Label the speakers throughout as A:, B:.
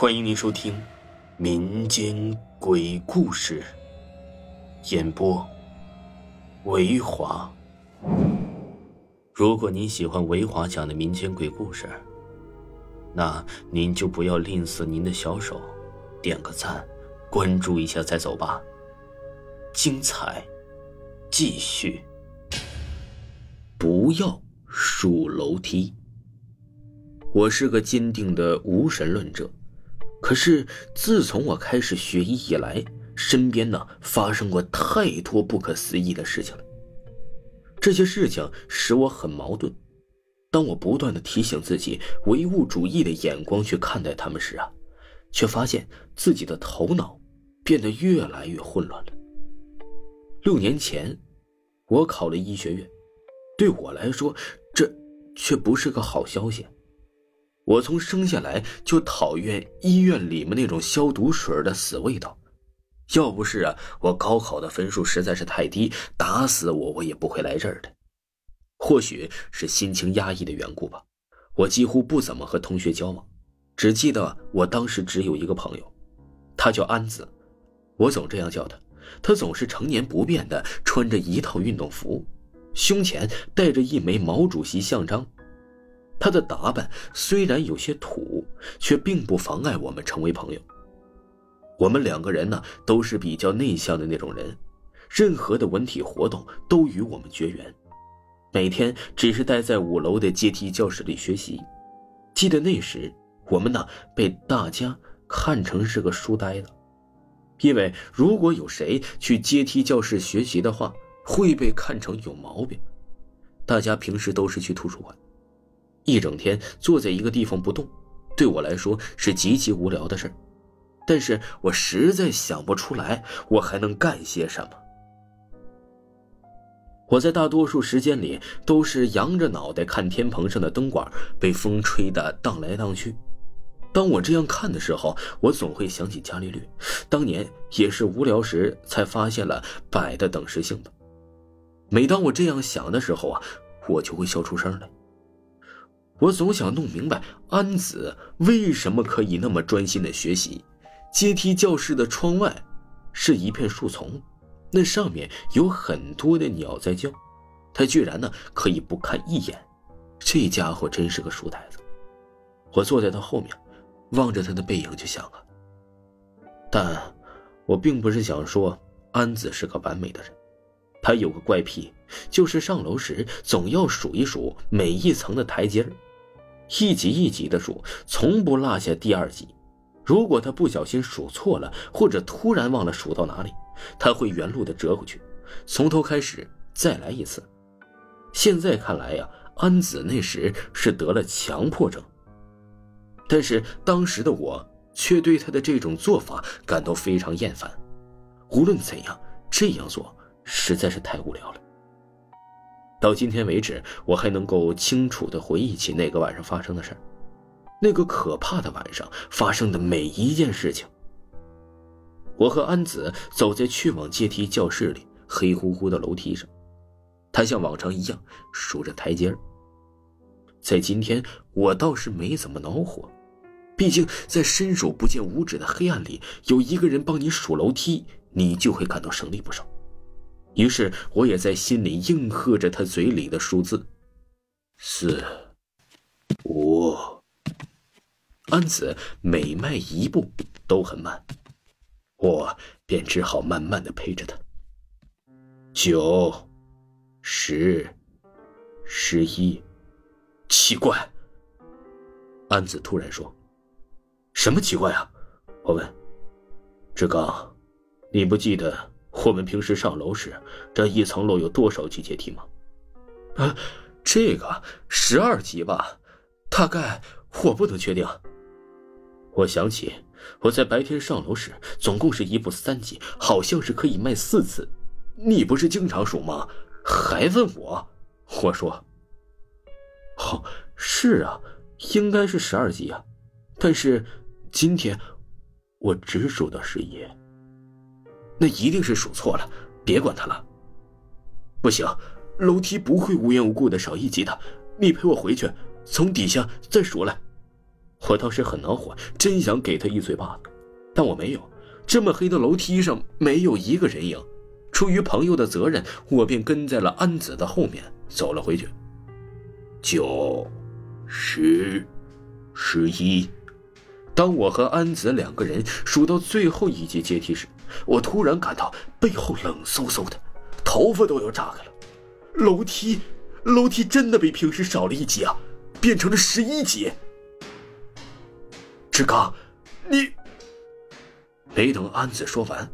A: 欢迎您收听民间鬼故事演播，维华。如果您喜欢维华讲的民间鬼故事，那您就不要吝啬您的小手，点个赞，关注一下再走吧。精彩继续，不要数楼梯。我是个坚定的无神论者。可是，自从我开始学医以来，身边呢发生过太多不可思议的事情了。这些事情使我很矛盾。当我不断的提醒自己唯物主义的眼光去看待他们时啊，却发现自己的头脑变得越来越混乱了。六年前，我考了医学院，对我来说，这却不是个好消息。我从生下来就讨厌医院里面那种消毒水的死味道，要不是啊，我高考的分数实在是太低，打死我我也不会来这儿的。或许是心情压抑的缘故吧，我几乎不怎么和同学交往，只记得我当时只有一个朋友，他叫安子，我总这样叫他。他总是成年不变的穿着一套运动服，胸前戴着一枚毛主席像章。他的打扮虽然有些土，却并不妨碍我们成为朋友。我们两个人呢，都是比较内向的那种人，任何的文体活动都与我们绝缘，每天只是待在五楼的阶梯教室里学习。记得那时，我们呢被大家看成是个书呆子，因为如果有谁去阶梯教室学习的话，会被看成有毛病。大家平时都是去图书馆。一整天坐在一个地方不动，对我来说是极其无聊的事但是我实在想不出来，我还能干些什么。我在大多数时间里都是扬着脑袋看天棚上的灯管被风吹得荡来荡去。当我这样看的时候，我总会想起伽利略，当年也是无聊时才发现了摆的等时性的。每当我这样想的时候啊，我就会笑出声来。我总想弄明白安子为什么可以那么专心的学习。阶梯教室的窗外是一片树丛，那上面有很多的鸟在叫，他居然呢可以不看一眼。这家伙真是个书呆子。我坐在他后面，望着他的背影就想啊。但，我并不是想说安子是个完美的人。他有个怪癖，就是上楼时总要数一数每一层的台阶儿。一级一级的数，从不落下第二级。如果他不小心数错了，或者突然忘了数到哪里，他会原路的折回去，从头开始再来一次。现在看来呀，安子那时是得了强迫症。但是当时的我却对他的这种做法感到非常厌烦。无论怎样，这样做实在是太无聊了。到今天为止，我还能够清楚的回忆起那个晚上发生的事那个可怕的晚上发生的每一件事情。我和安子走在去往阶梯教室里黑乎乎的楼梯上，他像往常一样数着台阶在今天，我倒是没怎么恼火，毕竟在伸手不见五指的黑暗里，有一个人帮你数楼梯，你就会感到省力不少。于是，我也在心里应和着他嘴里的数字：四、五。安子每迈一步都很慢，我便只好慢慢的陪着他。九、十、十一。奇怪，安子突然说：“什么奇怪啊？”我问。志刚，你不记得？我们平时上楼时，这一层楼有多少级阶梯吗？啊，这个十二级吧，大概我不能确定。我想起我在白天上楼时，总共是一步三级，好像是可以迈四次。你不是经常数吗？还问我？我说，哦，是啊，应该是十二级啊，但是今天我只数到十一。那一定是数错了，别管他了。不行，楼梯不会无缘无故的少一级的。你陪我回去，从底下再数来。我当时很恼火，真想给他一嘴巴子，但我没有。这么黑的楼梯上没有一个人影，出于朋友的责任，我便跟在了安子的后面走了回去。九、十、十一。当我和安子两个人数到最后一节阶梯时，我突然感到背后冷飕飕的，头发都要炸开了。楼梯，楼梯真的比平时少了一级啊，变成了十一级。志刚，你……没等安子说完，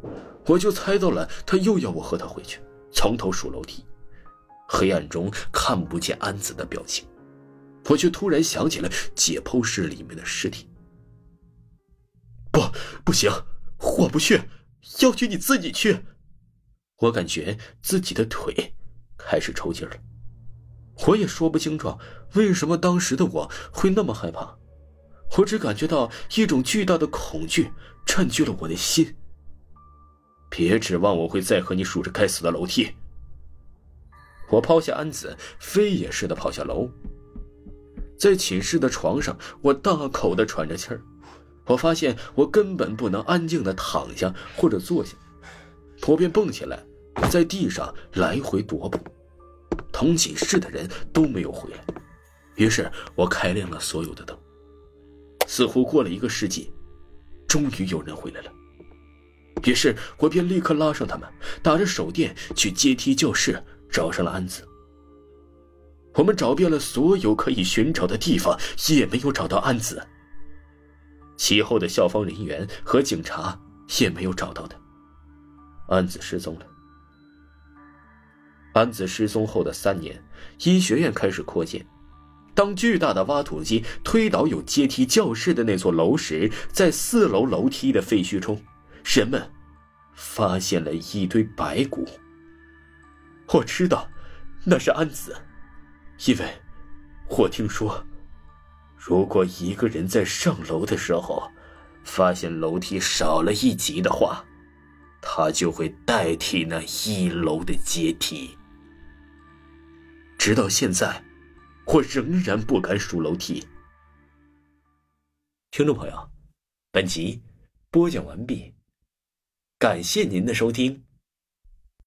A: 我就猜到了他又要我和他回去，从头数楼梯。黑暗中看不见安子的表情，我却突然想起了解剖室里面的尸体。不，不行，我不去，要去你自己去。我感觉自己的腿开始抽筋了，我也说不清楚为什么当时的我会那么害怕，我只感觉到一种巨大的恐惧占据了我的心。别指望我会再和你数着该死的楼梯。我抛下安子，飞也似的跑下楼，在寝室的床上，我大口的喘着气儿。我发现我根本不能安静的躺下或者坐下，我便蹦起来，在地上来回踱步。同寝室的人都没有回来，于是我开亮了所有的灯。似乎过了一个世纪，终于有人回来了，于是我便立刻拉上他们，打着手电去阶梯教室找上了安子。我们找遍了所有可以寻找的地方，也没有找到安子。其后的校方人员和警察也没有找到他，安子失踪了。安子失踪后的三年，医学院开始扩建。当巨大的挖土机推倒有阶梯教室的那座楼时，在四楼楼梯的废墟中，人们发现了一堆白骨。我知道，那是安子，因为我听说。如果一个人在上楼的时候，发现楼梯少了一级的话，他就会代替那一楼的阶梯。直到现在，我仍然不敢数楼梯。听众朋友，本集播讲完毕，感谢您的收听。